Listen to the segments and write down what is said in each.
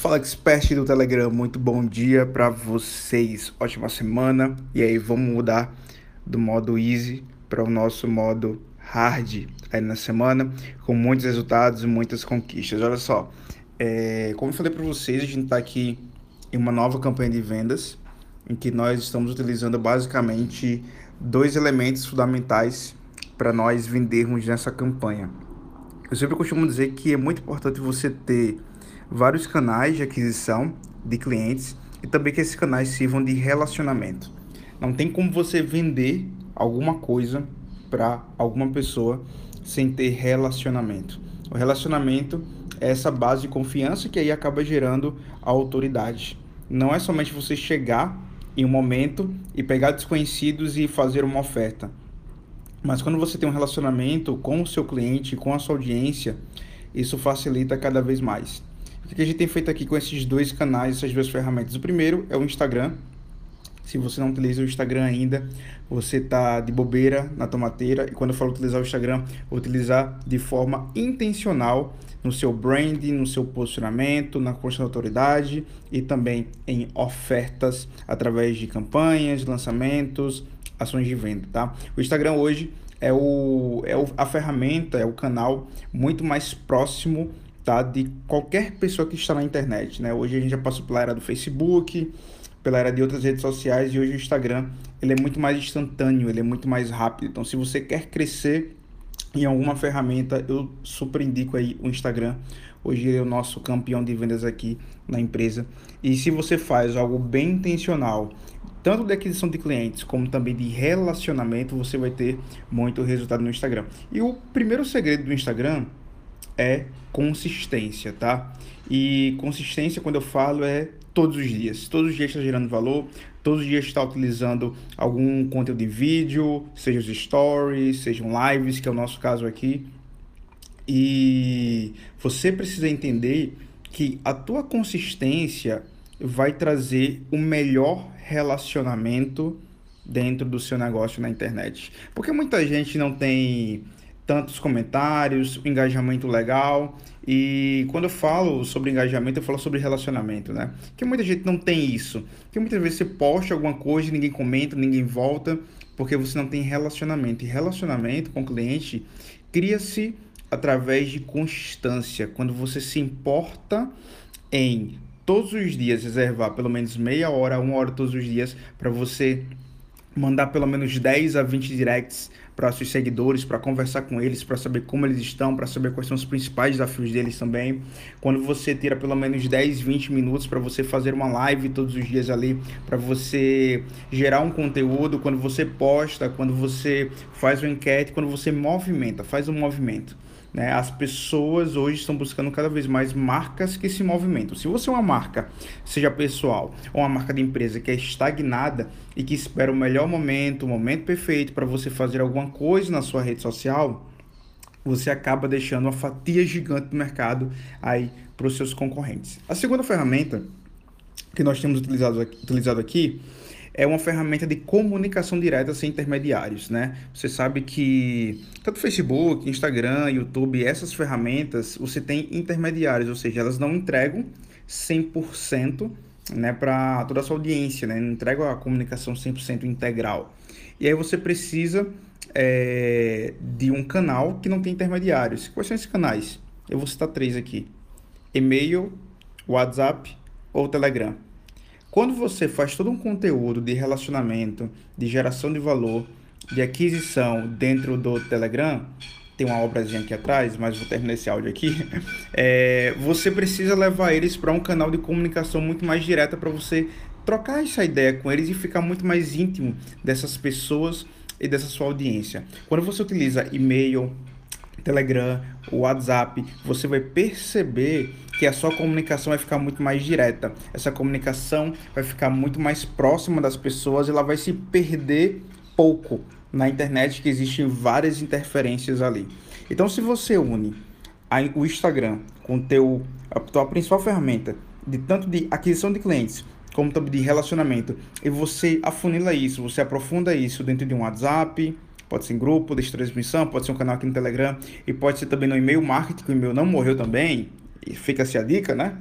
Fala expert do Telegram, muito bom dia para vocês, ótima semana. E aí, vamos mudar do modo easy para o nosso modo hard aí na semana, com muitos resultados e muitas conquistas. Olha só, é, como eu falei para vocês, a gente está aqui em uma nova campanha de vendas, em que nós estamos utilizando basicamente dois elementos fundamentais para nós vendermos nessa campanha. Eu sempre costumo dizer que é muito importante você ter vários canais de aquisição de clientes e também que esses canais sirvam de relacionamento. Não tem como você vender alguma coisa para alguma pessoa sem ter relacionamento. O relacionamento é essa base de confiança que aí acaba gerando a autoridade. Não é somente você chegar em um momento e pegar desconhecidos e fazer uma oferta. Mas quando você tem um relacionamento com o seu cliente, com a sua audiência, isso facilita cada vez mais. O que a gente tem feito aqui com esses dois canais, essas duas ferramentas? O primeiro é o Instagram. Se você não utiliza o Instagram ainda, você está de bobeira na tomateira. E quando eu falo utilizar o Instagram, utilizar de forma intencional no seu branding, no seu posicionamento, na construção da autoridade e também em ofertas através de campanhas, lançamentos, ações de venda, tá? O Instagram hoje é, o, é a ferramenta, é o canal muito mais próximo tá? de qualquer pessoa que está na internet. Né? Hoje a gente já passou pela era do Facebook, pela era de outras redes sociais e hoje o Instagram ele é muito mais instantâneo, ele é muito mais rápido. Então, se você quer crescer em alguma ferramenta, eu super indico aí o Instagram. Hoje ele é o nosso campeão de vendas aqui na empresa. E se você faz algo bem intencional, tanto de aquisição de clientes como também de relacionamento, você vai ter muito resultado no Instagram. E o primeiro segredo do Instagram é consistência, tá? E consistência, quando eu falo, é todos os dias. Todos os dias está gerando valor, todos os dias está utilizando algum conteúdo de vídeo, seja os stories, sejam lives, que é o nosso caso aqui. E você precisa entender que a tua consistência vai trazer o melhor relacionamento dentro do seu negócio na internet. Porque muita gente não tem tantos comentários, engajamento legal. E quando eu falo sobre engajamento, eu falo sobre relacionamento, né? Que muita gente não tem isso. Que muitas vezes você posta alguma coisa ninguém comenta, ninguém volta, porque você não tem relacionamento. E relacionamento com o cliente cria-se através de constância. Quando você se importa em todos os dias reservar pelo menos meia hora, uma hora todos os dias para você mandar pelo menos 10 a 20 directs para seus seguidores, para conversar com eles, para saber como eles estão, para saber quais são os principais desafios deles também. Quando você tira pelo menos 10, 20 minutos para você fazer uma live todos os dias ali, para você gerar um conteúdo, quando você posta, quando você faz uma enquete, quando você movimenta, faz um movimento. Né? As pessoas hoje estão buscando cada vez mais marcas que se movimentam. Se você é uma marca, seja pessoal ou uma marca de empresa que é estagnada e que espera o melhor momento, o momento perfeito para você fazer alguma coisa na sua rede social, você acaba deixando uma fatia gigante do mercado aí para os seus concorrentes. A segunda ferramenta que nós temos utilizado utilizado aqui é uma ferramenta de comunicação direta sem intermediários, né? Você sabe que tanto Facebook, Instagram, YouTube, essas ferramentas, você tem intermediários, ou seja, elas não entregam 100% né, para toda a sua audiência, né? Não entregam a comunicação 100% integral. E aí você precisa é, de um canal que não tem intermediários. Quais são esses canais? Eu vou citar três aqui: e-mail, WhatsApp ou Telegram. Quando você faz todo um conteúdo de relacionamento, de geração de valor, de aquisição dentro do Telegram, tem uma obrazinha aqui atrás, mas vou terminar esse áudio aqui. É, você precisa levar eles para um canal de comunicação muito mais direta para você trocar essa ideia com eles e ficar muito mais íntimo dessas pessoas e dessa sua audiência. Quando você utiliza e-mail, Telegram, WhatsApp, você vai perceber que a sua comunicação vai ficar muito mais direta. Essa comunicação vai ficar muito mais próxima das pessoas, ela vai se perder pouco na internet, que existem várias interferências ali. Então, se você une o Instagram com teu, a tua principal ferramenta de tanto de aquisição de clientes como também de relacionamento, e você afunila isso, você aprofunda isso dentro de um WhatsApp, pode ser em grupo de transmissão, pode ser um canal aqui no Telegram e pode ser também no e-mail marketing, que o e-mail não morreu também, e fica-se a dica, né?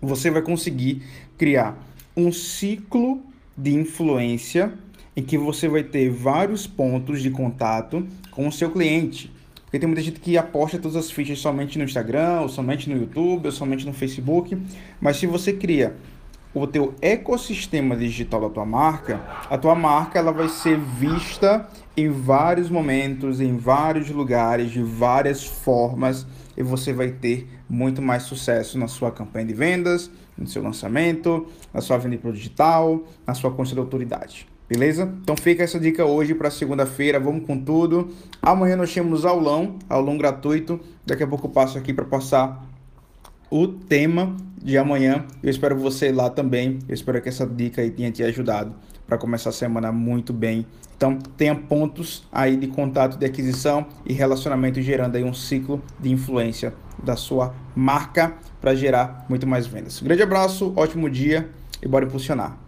você vai conseguir criar um ciclo de influência em que você vai ter vários pontos de contato com o seu cliente. Porque tem muita gente que aposta todas as fichas somente no Instagram, ou somente no YouTube, ou somente no Facebook. Mas se você cria o teu ecossistema digital da tua marca, a tua marca ela vai ser vista em vários momentos, em vários lugares, de várias formas, e você vai ter muito mais sucesso na sua campanha de vendas, no seu lançamento, na sua venda pro digital, na sua conta de autoridade. Beleza? Então fica essa dica hoje para segunda-feira, vamos com tudo. Amanhã nós temos aulão, aulão gratuito. Daqui a pouco eu passo aqui para passar o tema de amanhã. Eu espero você lá também. Eu espero que essa dica aí tenha te ajudado para começar a semana muito bem. Então, tenha pontos aí de contato, de aquisição e relacionamento gerando aí um ciclo de influência da sua marca para gerar muito mais vendas. Grande abraço, ótimo dia e bora impulsionar.